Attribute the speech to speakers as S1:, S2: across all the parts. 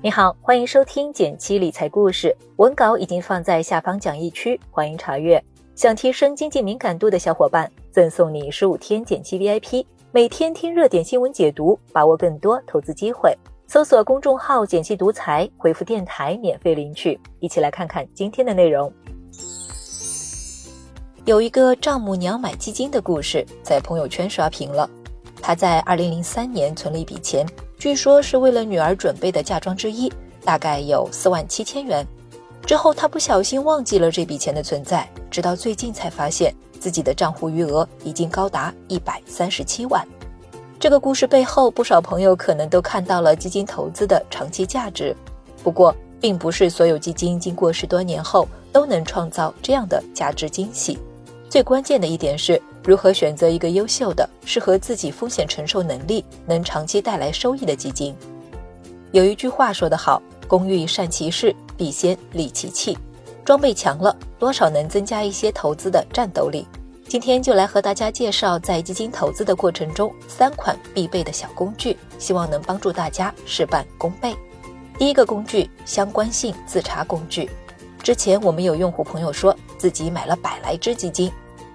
S1: 你好，欢迎收听减七理财故事，文稿已经放在下方讲义区，欢迎查阅。想提升经济敏感度的小伙伴，赠送你十五天减七 VIP，每天听热点新闻解读，把握更多投资机会。搜索公众号“减七独裁，回复“电台”免费领取。一起来看看今天的内容。有一个丈母娘买基金的故事在朋友圈刷屏了。她在二零零三年存了一笔钱。据说是为了女儿准备的嫁妆之一，大概有四万七千元。之后他不小心忘记了这笔钱的存在，直到最近才发现自己的账户余额已经高达一百三十七万。这个故事背后，不少朋友可能都看到了基金投资的长期价值。不过，并不是所有基金经过十多年后都能创造这样的价值惊喜。最关键的一点是。如何选择一个优秀的、适合自己风险承受能力、能长期带来收益的基金？有一句话说得好：“工欲善其事，必先利其器。”装备强了，多少能增加一些投资的战斗力。今天就来和大家介绍在基金投资的过程中三款必备的小工具，希望能帮助大家事半功倍。第一个工具：相关性自查工具。之前我们有用户朋友说自己买了百来只基金。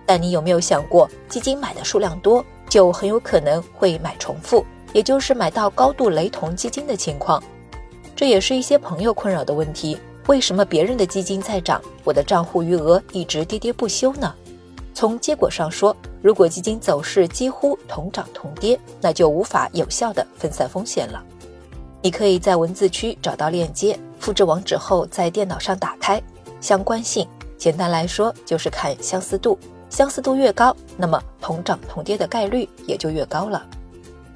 S1: 但你有没有想过，基金买的数量多，就很有可能会买重复，也就是买到高度雷同基金的情况。这也是一些朋友困扰的问题。为什么别人的基金在涨，我的账户余额一直跌跌不休呢？从结果上说，如果基金走势几乎同涨同跌，那就无法有效的分散风险了。你可以在文字区找到链接，复制网址后在电脑上打开。相关性，简单来说就是看相似度。相似度越高，那么同涨同跌的概率也就越高了。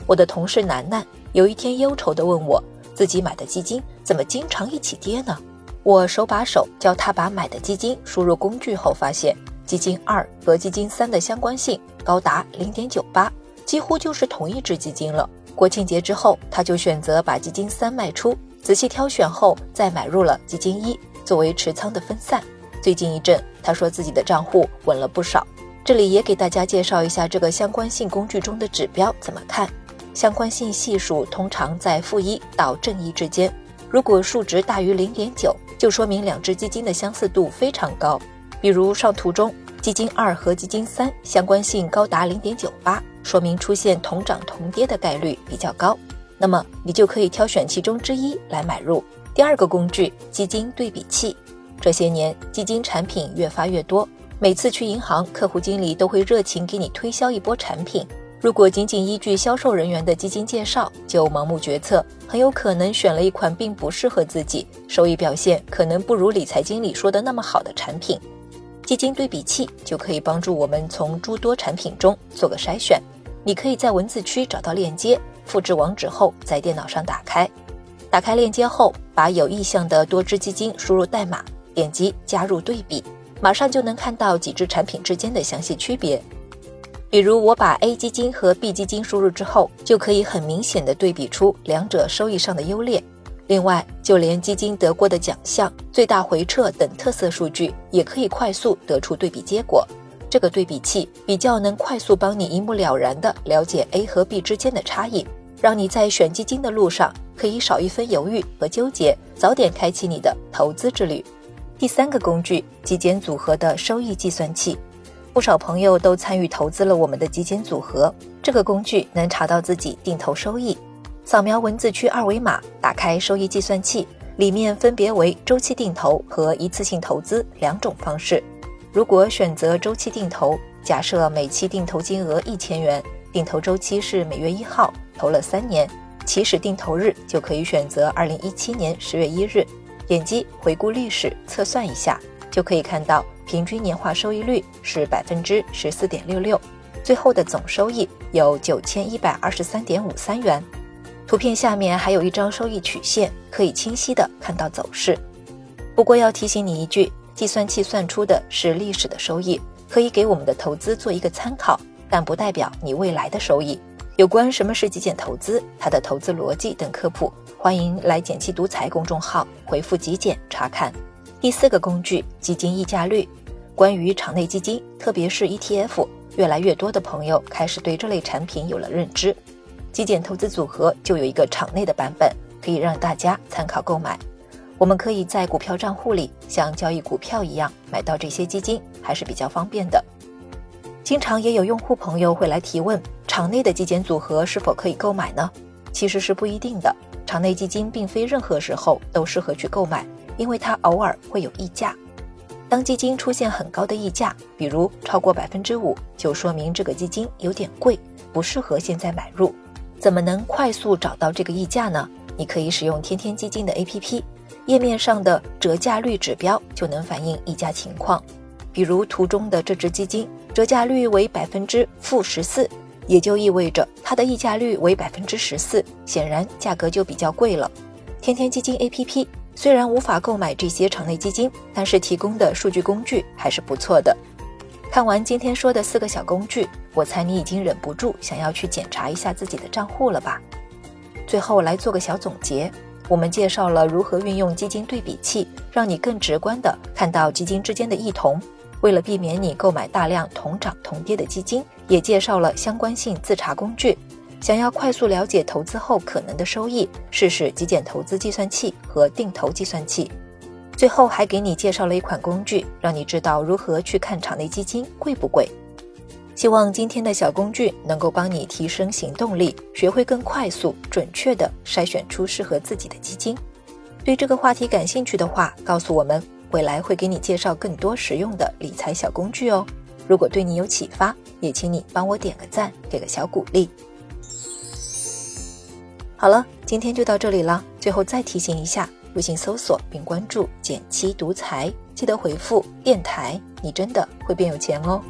S1: 我的同事楠楠有一天忧愁地问我，自己买的基金怎么经常一起跌呢？我手把手教他把买的基金输入工具后，发现基金二和基金三的相关性高达零点九八，几乎就是同一只基金了。国庆节之后，他就选择把基金三卖出，仔细挑选后再买入了基金一，作为持仓的分散。最近一阵，他说自己的账户稳了不少。这里也给大家介绍一下这个相关性工具中的指标怎么看。相关性系数通常在负一到正一之间，如果数值大于零点九，就说明两只基金的相似度非常高。比如上图中，基金二和基金三相关性高达零点九八，说明出现同涨同跌的概率比较高。那么你就可以挑选其中之一来买入。第二个工具，基金对比器。这些年，基金产品越发越多，每次去银行，客户经理都会热情给你推销一波产品。如果仅仅依据销售人员的基金介绍就盲目决策，很有可能选了一款并不适合自己、收益表现可能不如理财经理说的那么好的产品。基金对比器就可以帮助我们从诸多产品中做个筛选。你可以在文字区找到链接，复制网址后在电脑上打开。打开链接后，把有意向的多只基金输入代码。点击加入对比，马上就能看到几只产品之间的详细区别。比如我把 A 基金和 B 基金输入之后，就可以很明显的对比出两者收益上的优劣。另外，就连基金得过的奖项、最大回撤等特色数据，也可以快速得出对比结果。这个对比器比较能快速帮你一目了然的了解 A 和 B 之间的差异，让你在选基金的路上可以少一分犹豫和纠结，早点开启你的投资之旅。第三个工具，极简组合的收益计算器，不少朋友都参与投资了我们的极简组合。这个工具能查到自己定投收益，扫描文字区二维码，打开收益计算器，里面分别为周期定投和一次性投资两种方式。如果选择周期定投，假设每期定投金额一千元，定投周期是每月一号，投了三年，起始定投日就可以选择二零一七年十月一日。点击回顾历史，测算一下，就可以看到平均年化收益率是百分之十四点六六，最后的总收益有九千一百二十三点五三元。图片下面还有一张收益曲线，可以清晰的看到走势。不过要提醒你一句，计算器算出的是历史的收益，可以给我们的投资做一个参考，但不代表你未来的收益。有关什么是极简投资，它的投资逻辑等科普，欢迎来简七独裁公众号回复“极简”查看。第四个工具，基金溢价率。关于场内基金，特别是 ETF，越来越多的朋友开始对这类产品有了认知。极简投资组合就有一个场内的版本，可以让大家参考购买。我们可以在股票账户里像交易股票一样买到这些基金，还是比较方便的。经常也有用户朋友会来提问，场内的极简组合是否可以购买呢？其实是不一定的，场内基金并非任何时候都适合去购买，因为它偶尔会有溢价。当基金出现很高的溢价，比如超过百分之五，就说明这个基金有点贵，不适合现在买入。怎么能快速找到这个溢价呢？你可以使用天天基金的 APP。页面上的折价率指标就能反映溢价情况，比如图中的这只基金折价率为百分之负十四，也就意味着它的溢价率为百分之十四，显然价格就比较贵了。天天基金 APP 虽然无法购买这些场内基金，但是提供的数据工具还是不错的。看完今天说的四个小工具，我猜你已经忍不住想要去检查一下自己的账户了吧？最后来做个小总结。我们介绍了如何运用基金对比器，让你更直观地看到基金之间的异同。为了避免你购买大量同涨同跌的基金，也介绍了相关性自查工具。想要快速了解投资后可能的收益，试试极简投资计算器和定投计算器。最后还给你介绍了一款工具，让你知道如何去看场内基金贵不贵。希望今天的小工具能够帮你提升行动力，学会更快速、准确地筛选出适合自己的基金。对这个话题感兴趣的话，告诉我们，未来会给你介绍更多实用的理财小工具哦。如果对你有启发，也请你帮我点个赞，给个小鼓励。好了，今天就到这里了。最后再提醒一下，微信搜索并关注“简七独裁，记得回复“电台”，你真的会变有钱哦。